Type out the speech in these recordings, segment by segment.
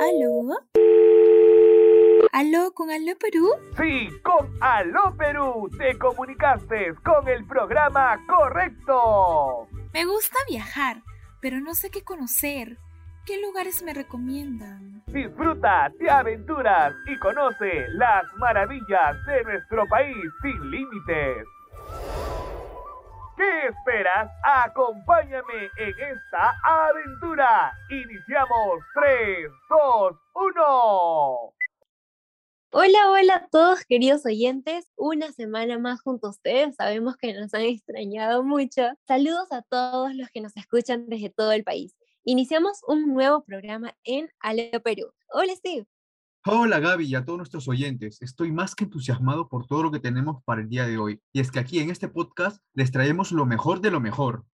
¿Aló? ¿Aló con Aló Perú? Sí, con Aló Perú te comunicaste con el programa correcto. Me gusta viajar, pero no sé qué conocer. ¿Qué lugares me recomiendan? Disfruta, te aventuras y conoce las maravillas de nuestro país sin límites. ¿Qué esperas? Acompáñame en esta aventura. Iniciamos 3, 2, 1. Hola, hola a todos queridos oyentes, una semana más junto a ustedes, sabemos que nos han extrañado mucho. Saludos a todos los que nos escuchan desde todo el país. Iniciamos un nuevo programa en Aleo Perú. Hola Steve. Hola Gaby y a todos nuestros oyentes. Estoy más que entusiasmado por todo lo que tenemos para el día de hoy. Y es que aquí en este podcast les traemos lo mejor de lo mejor.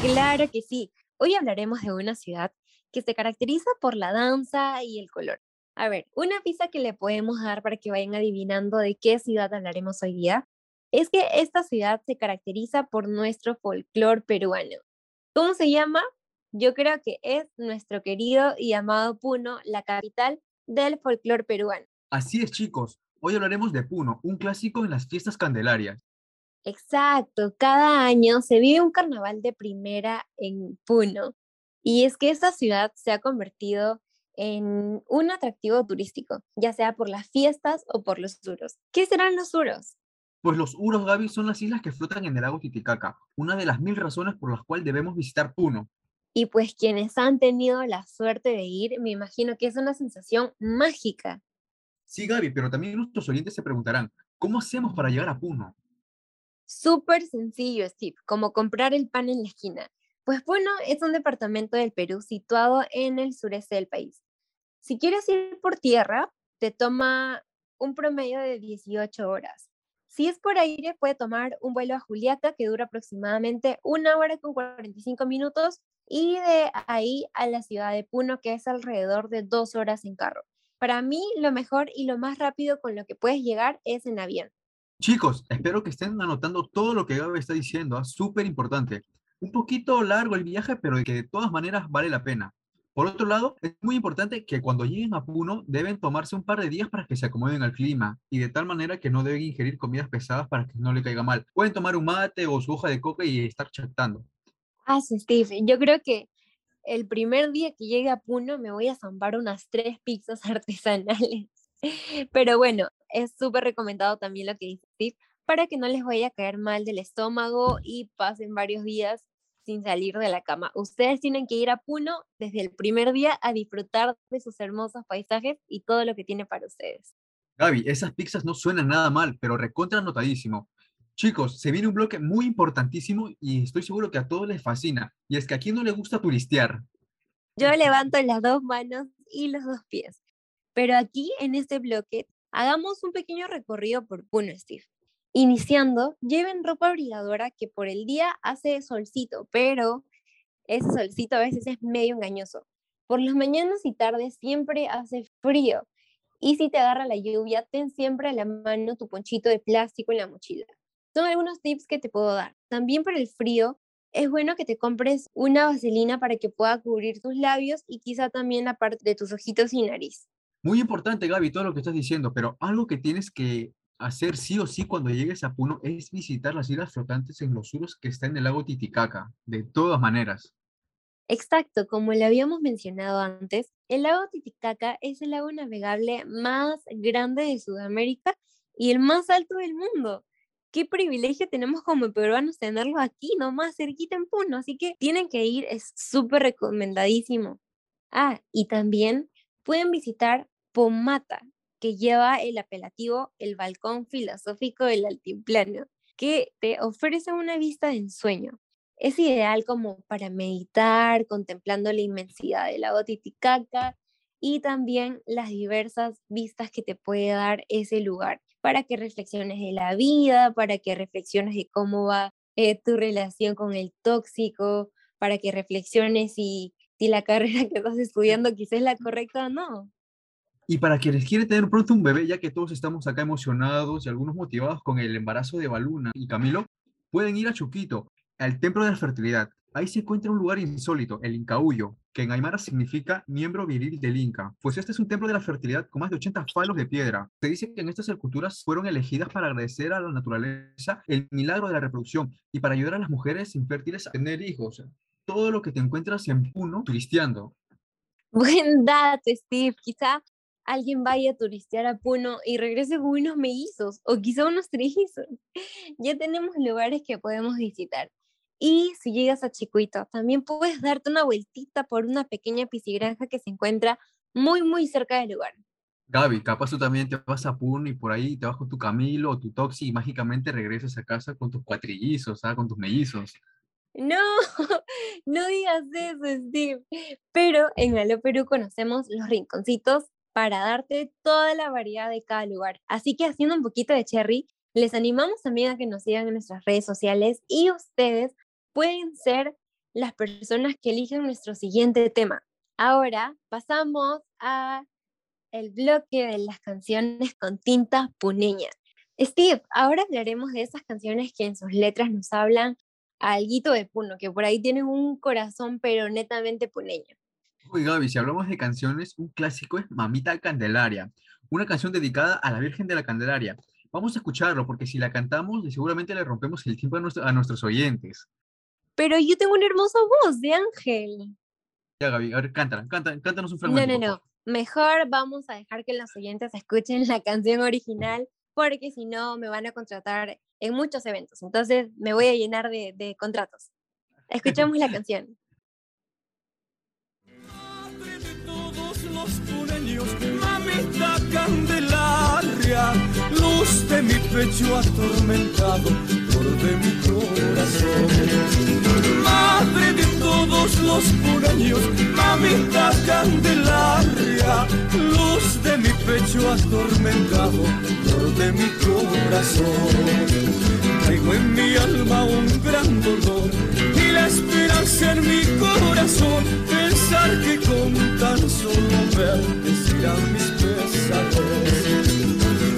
Claro que sí. Hoy hablaremos de una ciudad que se caracteriza por la danza y el color. A ver, una pista que le podemos dar para que vayan adivinando de qué ciudad hablaremos hoy día es que esta ciudad se caracteriza por nuestro folclore peruano. ¿Cómo se llama? Yo creo que es nuestro querido y amado Puno, la capital del folclore peruano. Así es, chicos. Hoy hablaremos de Puno, un clásico en las fiestas candelarias. Exacto, cada año se vive un carnaval de primera en Puno. Y es que esta ciudad se ha convertido en un atractivo turístico, ya sea por las fiestas o por los uros. ¿Qué serán los uros? Pues los Uros, Gaby, son las islas que flotan en el lago Titicaca, una de las mil razones por las cuales debemos visitar Puno. Y pues quienes han tenido la suerte de ir, me imagino que es una sensación mágica. Sí, Gaby, pero también nuestros oyentes se preguntarán, ¿cómo hacemos para llegar a Puno? Súper sencillo, Steve, como comprar el pan en la esquina. Pues Puno es un departamento del Perú situado en el sureste del país. Si quieres ir por tierra, te toma un promedio de 18 horas. Si es por aire, puede tomar un vuelo a Juliaca que dura aproximadamente una hora con 45 minutos y de ahí a la ciudad de Puno, que es alrededor de dos horas en carro. Para mí, lo mejor y lo más rápido con lo que puedes llegar es en avión. Chicos, espero que estén anotando todo lo que Gaby está diciendo, es ¿ah? súper importante. Un poquito largo el viaje, pero que de todas maneras vale la pena. Por otro lado, es muy importante que cuando lleguen a Puno deben tomarse un par de días para que se acomoden al clima y de tal manera que no deben ingerir comidas pesadas para que no le caiga mal. Pueden tomar un mate o su hoja de coca y estar chatando. Ah, sí, Steve, yo creo que el primer día que llegue a Puno me voy a zambar unas tres pizzas artesanales. Pero bueno, es súper recomendado también lo que dice Steve para que no les vaya a caer mal del estómago y pasen varios días sin salir de la cama. Ustedes tienen que ir a Puno desde el primer día a disfrutar de sus hermosos paisajes y todo lo que tiene para ustedes. Gaby, esas pizzas no suenan nada mal, pero recontra anotadísimo. Chicos, se viene un bloque muy importantísimo y estoy seguro que a todos les fascina. Y es que a quién no le gusta turistear. Yo levanto las dos manos y los dos pies. Pero aquí en este bloque hagamos un pequeño recorrido por Puno, Steve. Iniciando, lleven ropa abrigadora que por el día hace solcito, pero ese solcito a veces es medio engañoso. Por las mañanas y tardes siempre hace frío. Y si te agarra la lluvia, ten siempre a la mano tu ponchito de plástico en la mochila. Son algunos tips que te puedo dar. También para el frío, es bueno que te compres una vaselina para que pueda cubrir tus labios y quizá también la parte de tus ojitos y nariz. Muy importante, Gaby, todo lo que estás diciendo, pero algo que tienes que hacer sí o sí cuando llegues a Puno es visitar las islas flotantes en los suros que está en el lago Titicaca, de todas maneras. Exacto, como le habíamos mencionado antes, el lago Titicaca es el lago navegable más grande de Sudamérica y el más alto del mundo. Qué privilegio tenemos como peruanos tenerlo aquí, nomás cerquita en Puno, así que tienen que ir, es súper recomendadísimo. Ah, y también pueden visitar Pomata, que lleva el apelativo El Balcón Filosófico del Altiplano, que te ofrece una vista de ensueño. Es ideal como para meditar, contemplando la inmensidad del lago Titicaca y también las diversas vistas que te puede dar ese lugar, para que reflexiones de la vida, para que reflexiones de cómo va eh, tu relación con el tóxico, para que reflexiones si, si la carrera que estás estudiando quizás es la correcta o no. Y para quienes quieren tener pronto un bebé, ya que todos estamos acá emocionados y algunos motivados con el embarazo de Baluna y Camilo, pueden ir a Chuquito, al Templo de la Fertilidad. Ahí se encuentra un lugar insólito, el Incahuyo, que en Aymara significa miembro viril del Inca, pues este es un templo de la fertilidad con más de 80 falos de piedra. Se dice que en estas esculturas fueron elegidas para agradecer a la naturaleza el milagro de la reproducción y para ayudar a las mujeres infértiles a tener hijos. Todo lo que te encuentras en Puno turisteando. Buen dato, Steve. Quizá alguien vaya a turistear a Puno y regrese con unos mellizos o quizá unos trillizos. Ya tenemos lugares que podemos visitar. Y si llegas a Chicuito, también puedes darte una vueltita por una pequeña piscigranja que se encuentra muy, muy cerca del lugar. Gaby, capaz tú también te vas a Puno y por ahí te vas con tu Camilo o tu Toxi y mágicamente regresas a casa con tus cuatrillizos, ¿sabes? con tus mellizos. No, no digas eso, Steve. Pero en Alo Perú conocemos los rinconcitos para darte toda la variedad de cada lugar. Así que haciendo un poquito de cherry, les animamos también a que nos sigan en nuestras redes sociales y ustedes pueden ser las personas que eligen nuestro siguiente tema. Ahora pasamos a el bloque de las canciones con tinta puneña. Steve, ahora hablaremos de esas canciones que en sus letras nos hablan alguito de Puno, que por ahí tienen un corazón pero netamente puneño. Uy, Gaby, si hablamos de canciones, un clásico es Mamita Candelaria, una canción dedicada a la Virgen de la Candelaria. Vamos a escucharlo porque si la cantamos, seguramente le rompemos el tiempo a nuestros oyentes. Pero yo tengo una hermosa voz de ángel. Ya, Gaby, a ver, cántala, cántanos un fragmento. No, no, no. Mejor vamos a dejar que los oyentes escuchen la canción original, porque si no me van a contratar en muchos eventos. Entonces me voy a llenar de, de contratos. Escuchemos la canción. Madre de todos los puneños, mamita candelaria, luz de mi pecho atormentado, de mi corazón. Madre de todos los puneños, mamita candelaria, luz de mi pecho atormentado, flor de mi corazón. Traigo en mi alma un gran dolor y la esperanza en mi corazón. Pensar que con tan solo verte serán mis pesares.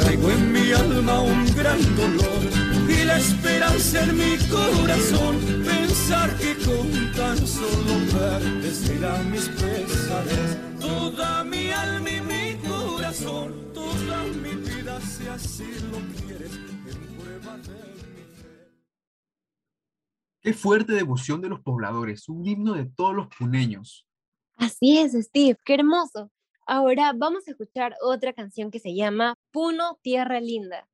Traigo en mi alma un gran dolor y la esperanza en mi corazón. Pensar que con tan solo verte serán mis pesares. Toda mi alma y mi corazón, toda mi vida, si así lo quieres, en prueba de Qué fuerte devoción de los pobladores, un himno de todos los puneños. Así es, Steve, qué hermoso. Ahora vamos a escuchar otra canción que se llama Puno, Tierra Linda.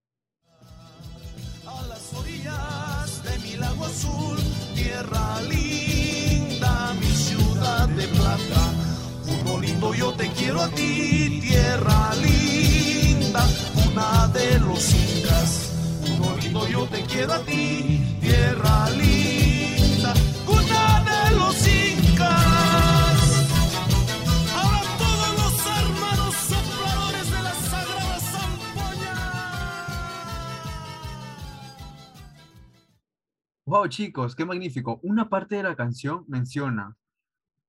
Lago azul, tierra linda, mi ciudad de plata. Puno lindo, yo te quiero a ti, tierra linda, una de los incas. Puno lindo, yo te quiero a ti, tierra linda, Wow, chicos, qué magnífico. Una parte de la canción menciona,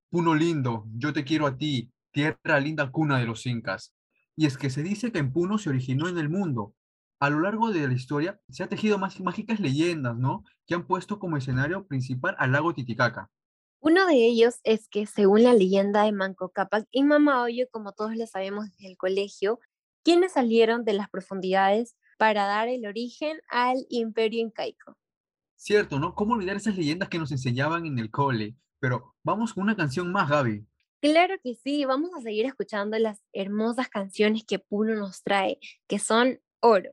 Puno lindo, yo te quiero a ti, tierra linda cuna de los incas. Y es que se dice que en Puno se originó en el mundo. A lo largo de la historia se ha tejido más mágicas leyendas, ¿no? Que han puesto como escenario principal al lago Titicaca. Uno de ellos es que, según la leyenda de Manco Cápac y Mama Oyo, como todos lo sabemos desde el colegio, quienes salieron de las profundidades para dar el origen al imperio incaico. Cierto, ¿no? ¿Cómo olvidar esas leyendas que nos enseñaban en el cole? Pero vamos con una canción más, Gaby. Claro que sí, vamos a seguir escuchando las hermosas canciones que Puno nos trae, que son oro.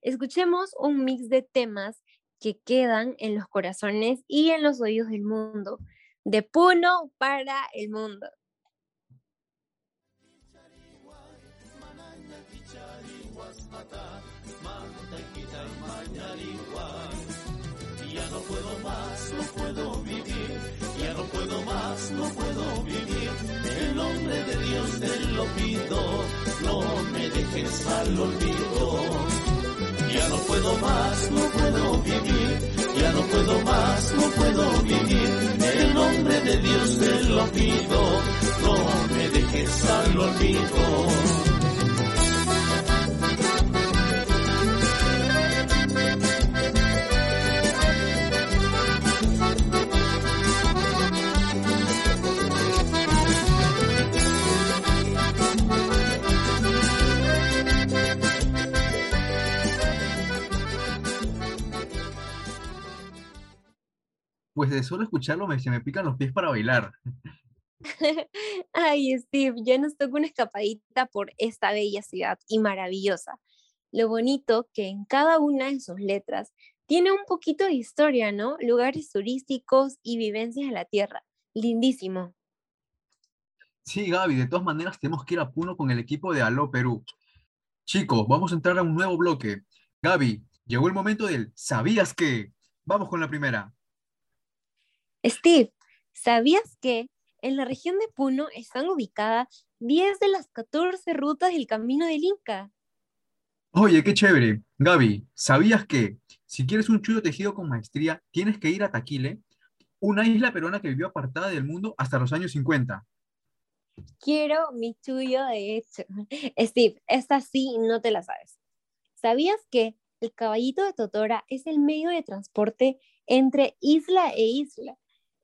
Escuchemos un mix de temas que quedan en los corazones y en los oídos del mundo, de Puno para el mundo. Ya no puedo más, no puedo vivir. Ya no puedo más, no puedo vivir. En nombre de Dios te lo pido. No me dejes al olvido. Ya no puedo más, no puedo vivir. Ya no puedo más, no puedo vivir. En nombre de Dios te lo pido. No me dejes al olvido. Pues de solo escucharlo me, se me pican los pies para bailar. Ay, Steve, ya nos toca una escapadita por esta bella ciudad y maravillosa. Lo bonito que en cada una de sus letras tiene un poquito de historia, ¿no? Lugares turísticos y vivencias de la tierra. Lindísimo. Sí, Gaby, de todas maneras tenemos que ir a Puno con el equipo de Aló Perú. Chicos, vamos a entrar a un nuevo bloque. Gaby, llegó el momento del ¿Sabías qué? Vamos con la primera. Steve, ¿sabías que en la región de Puno están ubicadas 10 de las 14 rutas del Camino del Inca? Oye, qué chévere. Gaby, ¿sabías que si quieres un chulo tejido con maestría, tienes que ir a Taquile, una isla peruana que vivió apartada del mundo hasta los años 50? Quiero mi tuyo, de hecho. Steve, esta sí no te la sabes. ¿Sabías que el caballito de Totora es el medio de transporte entre isla e isla?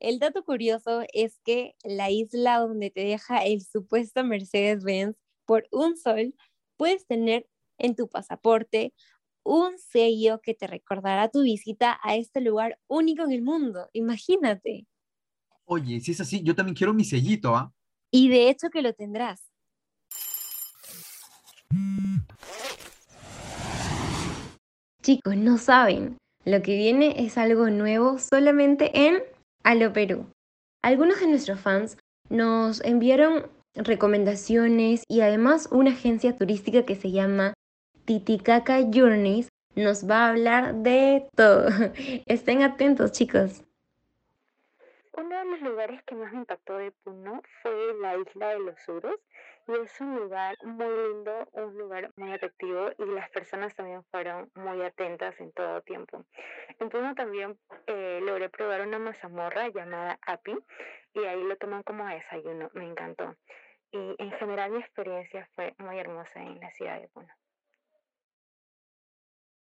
El dato curioso es que la isla donde te deja el supuesto Mercedes-Benz por un sol, puedes tener en tu pasaporte un sello que te recordará tu visita a este lugar único en el mundo. Imagínate. Oye, si es así, yo también quiero mi sellito, ¿ah? Y de hecho que lo tendrás. Chicos, no saben, lo que viene es algo nuevo solamente en Alo Perú. Algunos de nuestros fans nos enviaron recomendaciones y además una agencia turística que se llama Titicaca Journeys nos va a hablar de todo. Estén atentos, chicos. Uno de los lugares que más me impactó de Puno fue la isla de los Suros y es un lugar muy lindo, un lugar muy atractivo y las personas también fueron muy atentas en todo tiempo. En Puno también eh, logré probar una mazamorra llamada Api y ahí lo toman como desayuno, me encantó. Y en general mi experiencia fue muy hermosa en la ciudad de Puno.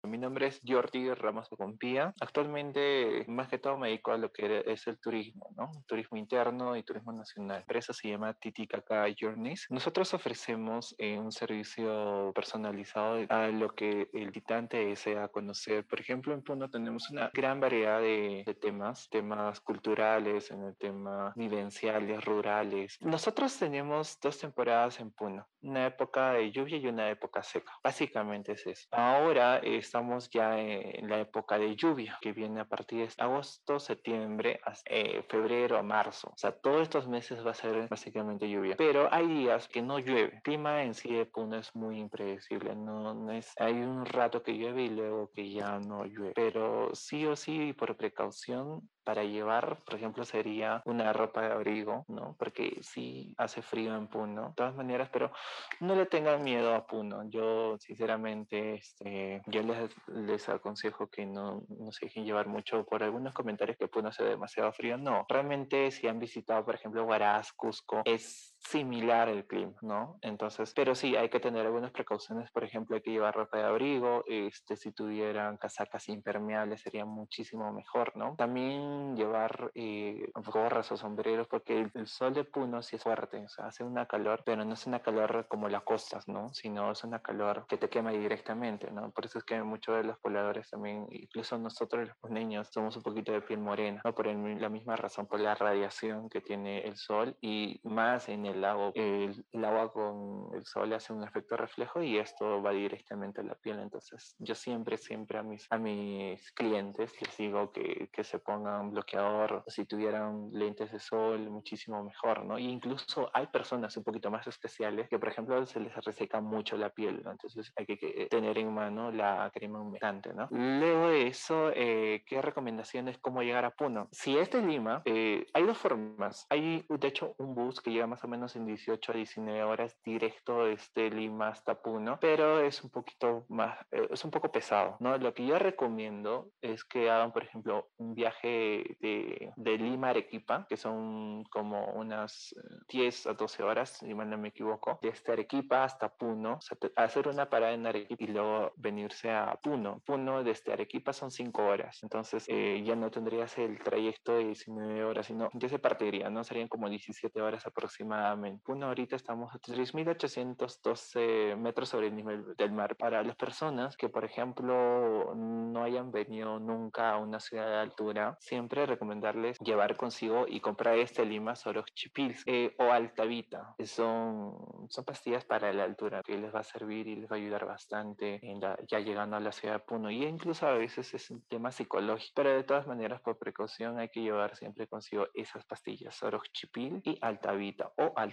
Mi nombre es Jordi Ramos Compía. Actualmente, más que todo, me dedico a lo que es el turismo, ¿no? Turismo interno y turismo nacional. La empresa se llama Titicaca Journeys. Nosotros ofrecemos eh, un servicio personalizado a lo que el visitante desea conocer. Por ejemplo, en Puno tenemos una gran variedad de, de temas, temas culturales, en el tema vivenciales, rurales. Nosotros tenemos dos temporadas en Puno, una época de lluvia y una época seca. Básicamente es eso. Ahora es estamos ya en la época de lluvia, que viene a partir de agosto, septiembre, hasta, eh, febrero, marzo. O sea, todos estos meses va a ser básicamente lluvia. Pero hay días que no llueve. El clima en sí de Puno es muy impredecible. No, no es, hay un rato que llueve y luego que ya no llueve. Pero sí o sí, por precaución, para llevar, por ejemplo, sería una ropa de abrigo, ¿no? Porque sí hace frío en Puno, de todas maneras, pero no le tengan miedo a Puno. Yo, sinceramente, este, yo les, les aconsejo que no, no se dejen llevar mucho por algunos comentarios que Puno hace demasiado frío. No, realmente si han visitado, por ejemplo, Huaraz, Cusco, es similar el clima, ¿no? Entonces, pero sí, hay que tener algunas precauciones, por ejemplo, hay que llevar ropa de abrigo, este, si tuvieran casacas impermeables sería muchísimo mejor, ¿no? También llevar eh, gorras o sombreros, porque el, sol de Puno sí es fuerte, o sea, hace una calor, pero no es una calor como las costas, ¿no? Sino es una calor que te quema directamente, ¿no? Por eso es que muchos de los pobladores también, incluso nosotros los niños, somos un poquito de piel morena, ¿no? Por la misma razón, por la radiación que tiene el sol y más en el el agua, el, agua con el sol hace un efecto reflejo y esto va directamente a la piel. Entonces, yo siempre, siempre a mis, a mis clientes les digo que, que se pongan bloqueador, si tuvieran lentes de sol, muchísimo mejor, ¿no? Y incluso hay personas un poquito más especiales que, por ejemplo, se les reseca mucho la piel, ¿no? Entonces, hay que, tener en mano la crema humectante, ¿no? Luego de eso, eh, ¿qué recomendaciones? ¿Cómo llegar a Puno? Si es de Lima, eh, hay dos formas. Hay, de hecho, un bus que llega más o menos en 18 a 19 horas directo desde Lima hasta Puno, pero es un poquito más, eh, es un poco pesado, ¿no? Lo que yo recomiendo es que hagan, por ejemplo, un viaje de, de Lima a Arequipa, que son como unas 10 eh, a 12 horas, si no me equivoco, desde Arequipa hasta Puno, hacer una parada en Arequipa y luego venirse a Puno. Puno desde Arequipa son 5 horas, entonces eh, ya no tendrías el trayecto de 19 horas, sino ya se partiría, ¿no? Serían como 17 horas aproximadamente. Puno ahorita estamos a 3.812 metros sobre el nivel del mar. Para las personas que, por ejemplo, no hayan venido nunca a una ciudad de altura, siempre recomendarles llevar consigo y comprar este Lima Soros Chipils eh, o Altavita. Son, son pastillas para la altura que les va a servir y les va a ayudar bastante en ya llegando a la ciudad de Puno. Y incluso a veces es un tema psicológico, pero de todas maneras, por precaución, hay que llevar siempre consigo esas pastillas, Chipil y Altavita o Altavita,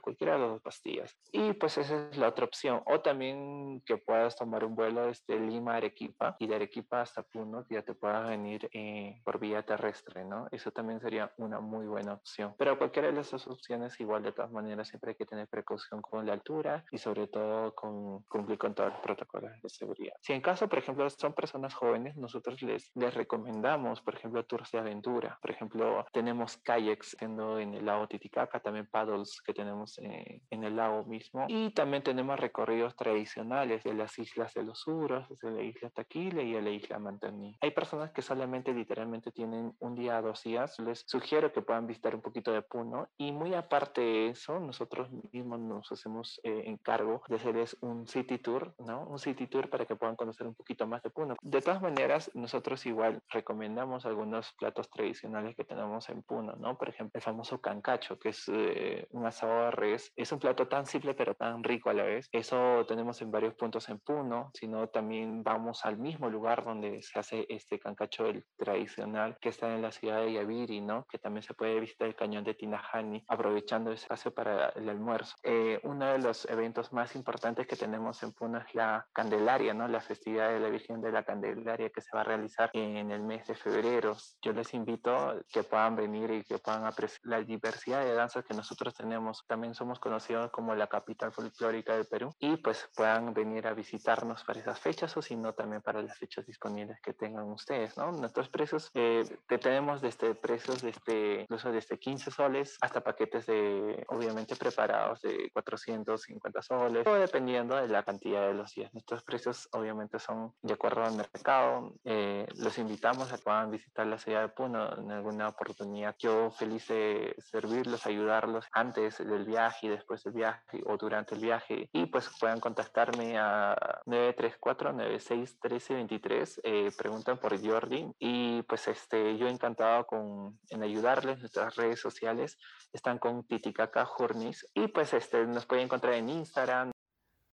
cualquiera de las dos pastillas. Y pues esa es la otra opción. O también que puedas tomar un vuelo desde Lima a Arequipa y de Arequipa hasta Puno, que ya te puedas venir eh, por vía terrestre, ¿no? Eso también sería una muy buena opción. Pero cualquiera de esas opciones, igual de todas maneras, siempre hay que tener precaución con la altura y sobre todo con cumplir con todos los protocolos de seguridad. Si en caso, por ejemplo, son personas jóvenes, nosotros les, les recomendamos, por ejemplo, tours de aventura. Por ejemplo, tenemos kayaks en el lago Titicaca, también paddles que tenemos eh, en el lago mismo. Y también tenemos recorridos tradicionales de las islas de los Uros, de la isla Taquile y de la isla Mantaní. Hay personas que solamente literalmente tienen un día, dos días. Les sugiero que puedan visitar un poquito de Puno. Y muy aparte de eso, nosotros mismos nos hacemos eh, encargo de hacerles un city tour, ¿no? Un city tour para que puedan conocer un poquito más de Puno. De todas maneras, nosotros igual recomendamos algunos platos tradicionales que tenemos en Puno, ¿no? Por ejemplo, el famoso cancacho, que es eh, un asado de res. Es un plato tan simple pero tan rico a la vez. Eso tenemos en varios puntos en Puno, sino también vamos al mismo lugar donde se hace este cancacho el tradicional que está en la ciudad de Yaviri, ¿no? Que también se puede visitar el cañón de Tinajani, aprovechando ese espacio para el almuerzo. Eh, uno de los eventos más importantes que tenemos en Puno es la Candelaria, ¿no? La festividad de la Virgen de la Candelaria que se va a realizar en el mes de febrero. Yo les invito que puedan venir y que puedan apreciar la diversidad de danzas que nosotros tenemos. También somos conocidos como la capital folclórica del Perú y pues puedan venir a visitarnos para esas fechas o si no también para las fechas disponibles que tengan ustedes, ¿no? Nuestros precios eh, tenemos desde precios desde incluso desde 15 soles hasta paquetes de obviamente preparados de 450 soles o dependiendo de la cantidad de los días. Nuestros precios obviamente son de acuerdo al mercado. Eh, los invitamos a que puedan visitar la ciudad de Puno en alguna oportunidad. Yo feliz de servirlos, ayudarlos antes del viaje y después del viaje o durante el viaje y pues puedan contactarme a 934-96-1323, eh, preguntan por Jordi y pues este, yo encantado con, en ayudarles, nuestras redes sociales están con Titicaca Journeys y pues este, nos pueden encontrar en Instagram,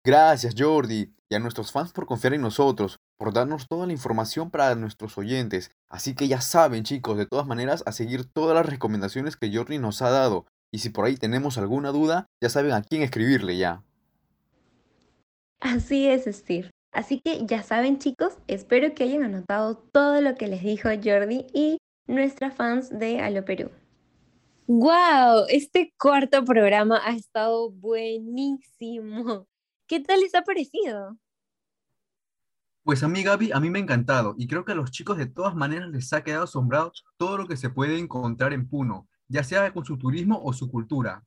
Gracias Jordi y a nuestros fans por confiar en nosotros, por darnos toda la información para nuestros oyentes. Así que ya saben chicos, de todas maneras, a seguir todas las recomendaciones que Jordi nos ha dado. Y si por ahí tenemos alguna duda, ya saben a quién escribirle ya. Así es, Steve. Así que ya saben chicos, espero que hayan anotado todo lo que les dijo Jordi y nuestras fans de Alo Perú. ¡Wow! Este cuarto programa ha estado buenísimo. ¿Qué tal les ha parecido? Pues a mí, Gaby, a mí me ha encantado y creo que a los chicos de todas maneras les ha quedado asombrado todo lo que se puede encontrar en Puno, ya sea con su turismo o su cultura.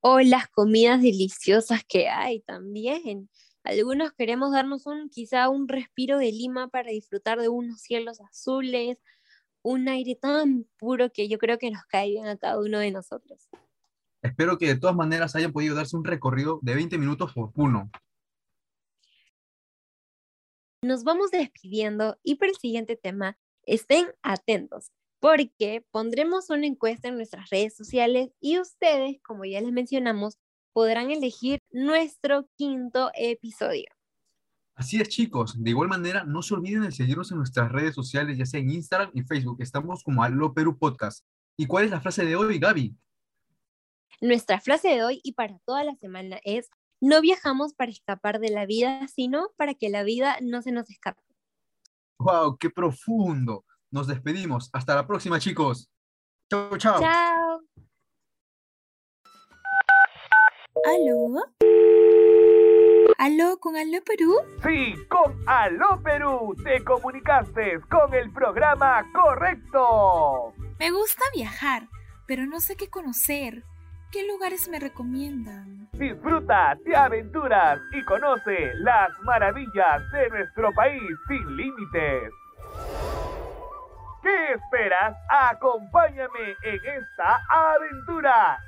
O las comidas deliciosas que hay también. Algunos queremos darnos un quizá un respiro de Lima para disfrutar de unos cielos azules, un aire tan puro que yo creo que nos cae bien a cada uno de nosotros. Espero que de todas maneras hayan podido darse un recorrido de 20 minutos por Puno. Nos vamos despidiendo y para el siguiente tema estén atentos porque pondremos una encuesta en nuestras redes sociales y ustedes, como ya les mencionamos, podrán elegir nuestro quinto episodio. Así es, chicos. De igual manera, no se olviden de seguirnos en nuestras redes sociales, ya sea en Instagram y Facebook. Estamos como Allo Perú Podcast. ¿Y cuál es la frase de hoy, Gaby? Nuestra frase de hoy y para toda la semana es, no viajamos para escapar de la vida, sino para que la vida no se nos escape. ¡Wow! ¡Qué profundo! Nos despedimos. Hasta la próxima, chicos. Chao, chao. Chao. ¿Aló? ¿Aló con Aló Perú? Sí, con Aló Perú te comunicaste con el programa correcto. Me gusta viajar, pero no sé qué conocer. ¿Qué lugares me recomiendan? Disfruta, te aventuras y conoce las maravillas de nuestro país sin límites. ¿Qué esperas? Acompáñame en esta aventura.